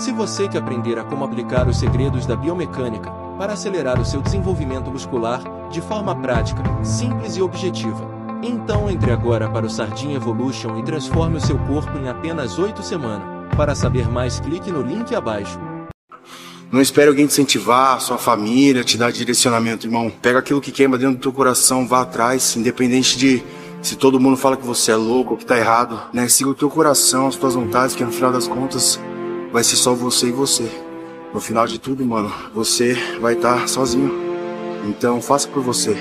Se você quer aprender a como aplicar os segredos da biomecânica para acelerar o seu desenvolvimento muscular de forma prática, simples e objetiva, então entre agora para o Sardinha Evolution e transforme o seu corpo em apenas 8 semanas. Para saber mais, clique no link abaixo. Não espere alguém te incentivar, sua família, te dar direcionamento, irmão. Pega aquilo que queima dentro do teu coração, vá atrás, independente de se todo mundo fala que você é louco ou que tá errado, né? Siga o teu coração, as tuas vontades, que no final das contas vai ser só você e você. No final de tudo, mano, você vai estar tá sozinho. Então faça por você.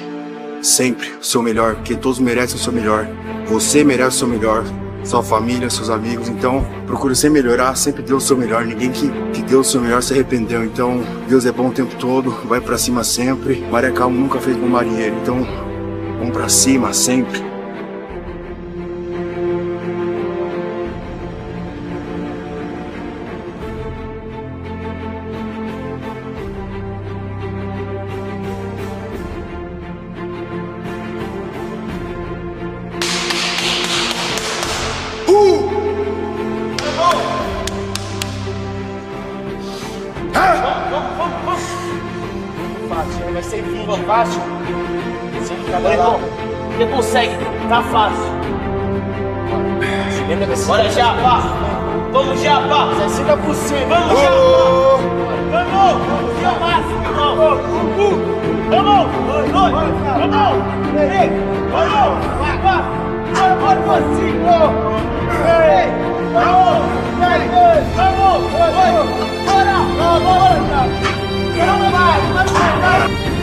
Sempre o seu melhor, porque todos merecem o seu melhor. Você merece o seu melhor, sua família, seus amigos. Então, procure sempre melhorar, sempre dê o seu melhor. Ninguém que, que deu o seu melhor se arrependeu. Então, Deus é bom o tempo todo, vai para cima sempre. Maria Calmo nunca fez um marinheiro. Então, vamos para cima sempre. Fácil. Sim, cada lado. Você consegue, tá fácil. Bora já, pá. Vamos por cima. Vamos já, pá. Vamos. Vamos já, máximo. Vamos. Vamos. Vamos. Vamos. Ei. Vamos. Vai. Vamos, vamos. Ei. Vamos. Vamos. Vamos. Bora. Vamos. Vamos mais. Vamos mais.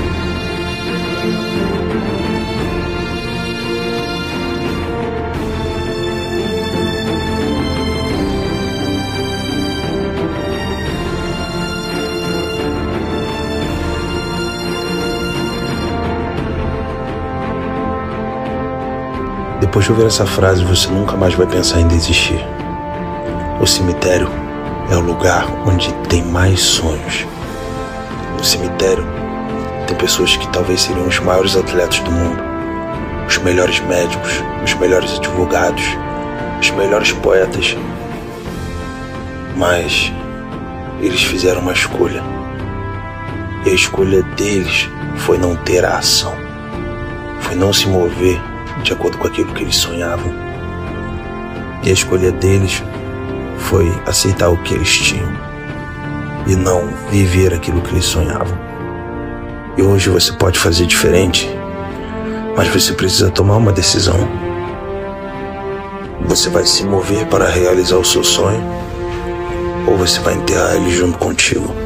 Depois de ouvir essa frase, você nunca mais vai pensar em desistir. O cemitério é o lugar onde tem mais sonhos. No cemitério tem pessoas que talvez seriam os maiores atletas do mundo, os melhores médicos, os melhores advogados, os melhores poetas. Mas eles fizeram uma escolha. E a escolha deles foi não ter a ação, foi não se mover de acordo com aquilo que eles sonhavam. E a escolha deles foi aceitar o que eles tinham e não viver aquilo que eles sonhavam. E hoje você pode fazer diferente, mas você precisa tomar uma decisão. Você vai se mover para realizar o seu sonho ou você vai enterrar ele junto contigo.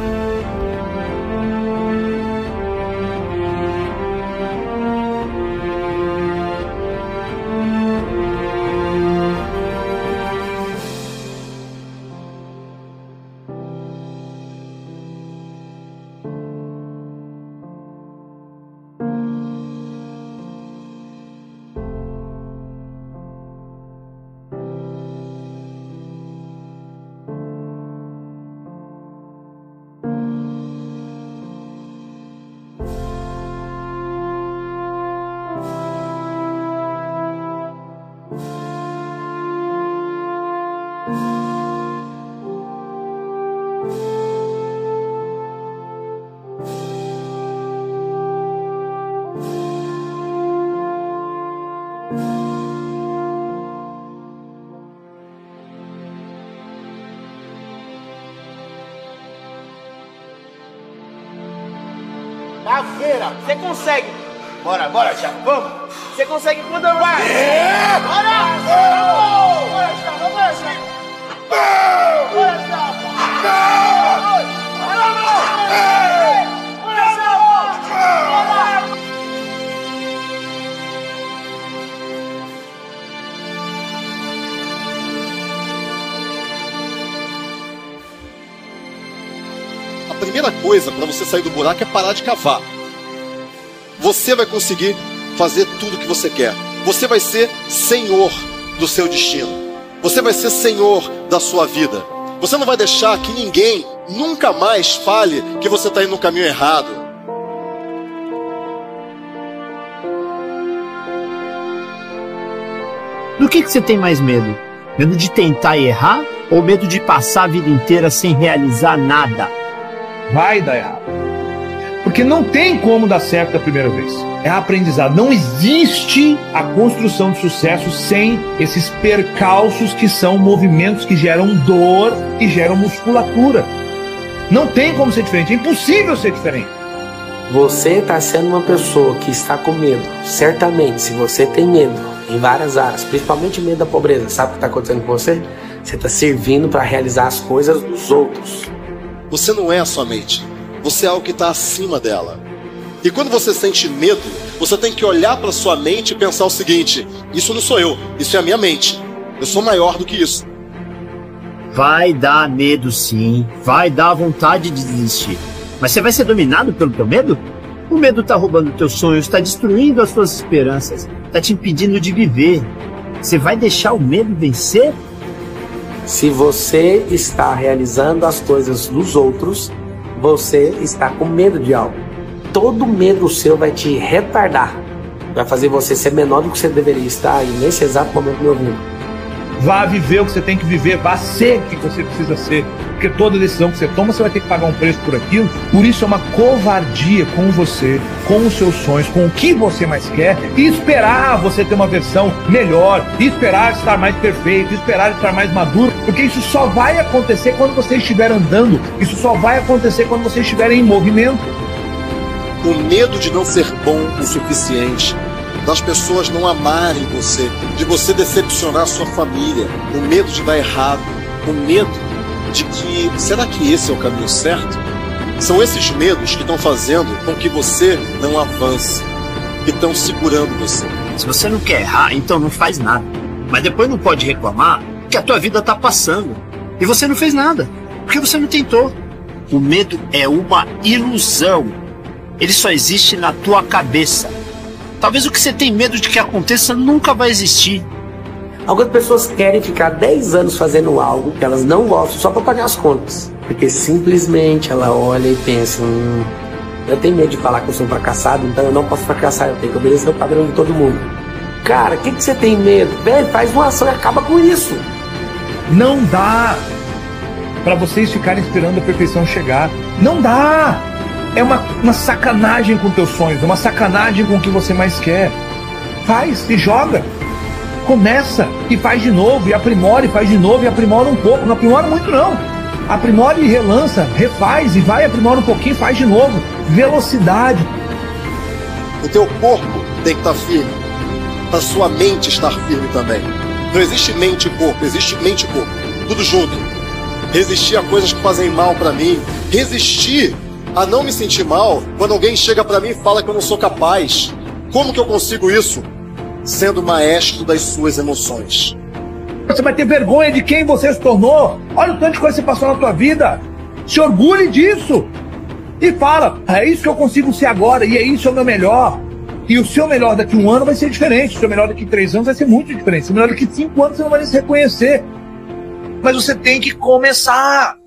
Na feira, você consegue. Bora, bora, já, vamos. Você consegue quando eu vai. É. Bora! Bora. Bora! Bora. A primeira coisa para você sair do buraco é parar de cavar. Você vai conseguir fazer tudo o que você quer. Você vai ser senhor do seu destino. Você vai ser senhor da sua vida. Você não vai deixar que ninguém nunca mais fale que você está indo no caminho errado. Do que, que você tem mais medo? Medo de tentar errar? Ou medo de passar a vida inteira sem realizar nada? Vai dar errado. Porque não tem como dar certo da primeira vez. É aprendizado. Não existe a construção de sucesso sem esses percalços que são movimentos que geram dor e geram musculatura. Não tem como ser diferente. É impossível ser diferente. Você está sendo uma pessoa que está com medo. Certamente, se você tem medo em várias áreas, principalmente medo da pobreza, sabe o que está acontecendo com você? Você está servindo para realizar as coisas dos outros. Você não é a sua mente. Você é algo que está acima dela. E quando você sente medo, você tem que olhar para sua mente e pensar o seguinte: isso não sou eu, isso é a minha mente. Eu sou maior do que isso. Vai dar medo sim, vai dar vontade de desistir. Mas você vai ser dominado pelo teu medo? O medo tá roubando teus sonhos, está destruindo as tuas esperanças, está te impedindo de viver. Você vai deixar o medo vencer? Se você está realizando as coisas dos outros, você está com medo de algo. Todo medo seu vai te retardar. Vai fazer você ser menor do que você deveria estar nesse exato momento me ouvindo. Vá viver o que você tem que viver, vá ser o que você precisa ser. Porque toda decisão que você toma, você vai ter que pagar um preço por aquilo. Por isso é uma covardia com você, com os seus sonhos, com o que você mais quer, e esperar você ter uma versão melhor, e esperar estar mais perfeito, esperar estar mais maduro, porque isso só vai acontecer quando você estiver andando, isso só vai acontecer quando você estiver em movimento. O medo de não ser bom o suficiente das pessoas não amarem você, de você decepcionar sua família, o medo de dar errado, o medo de que será que esse é o caminho certo? São esses medos que estão fazendo com que você não avance, que estão segurando você. Se você não quer errar, então não faz nada. Mas depois não pode reclamar que a tua vida tá passando e você não fez nada, porque você não tentou. O medo é uma ilusão. Ele só existe na tua cabeça. Talvez o que você tem medo de que aconteça nunca vai existir. Algumas pessoas querem ficar 10 anos fazendo algo que elas não gostam só para pagar as contas. Porque simplesmente ela olha e pensa: hum, eu tenho medo de falar que eu sou fracassado, então eu não posso fracassar, eu tenho que obedecer o padrão de todo mundo. Cara, o que, que você tem medo? Velho, faz uma ação e acaba com isso. Não dá para vocês ficarem esperando a perfeição chegar. Não dá! É uma, uma sacanagem com teus sonhos, uma sacanagem com o que você mais quer. Faz e joga. Começa e faz de novo, e aprimora e faz de novo, e aprimora um pouco. Não aprimora muito, não. Aprimora e relança, refaz e vai, aprimora um pouquinho, faz de novo. Velocidade. O teu corpo tem que estar firme, a sua mente estar firme também. Não existe mente e corpo, existe mente e corpo. Tudo junto. Resistir a coisas que fazem mal para mim. Resistir a não me sentir mal quando alguém chega para mim e fala que eu não sou capaz. Como que eu consigo isso? Sendo maestro das suas emoções. Você vai ter vergonha de quem você se tornou. Olha o tanto de coisa que você passou na tua vida. Se orgulhe disso. E fala, é isso que eu consigo ser agora, e é isso é o meu melhor. E o seu melhor daqui um ano vai ser diferente. O seu melhor daqui três anos vai ser muito diferente. O seu melhor daqui cinco anos você não vai se reconhecer. Mas você tem que começar.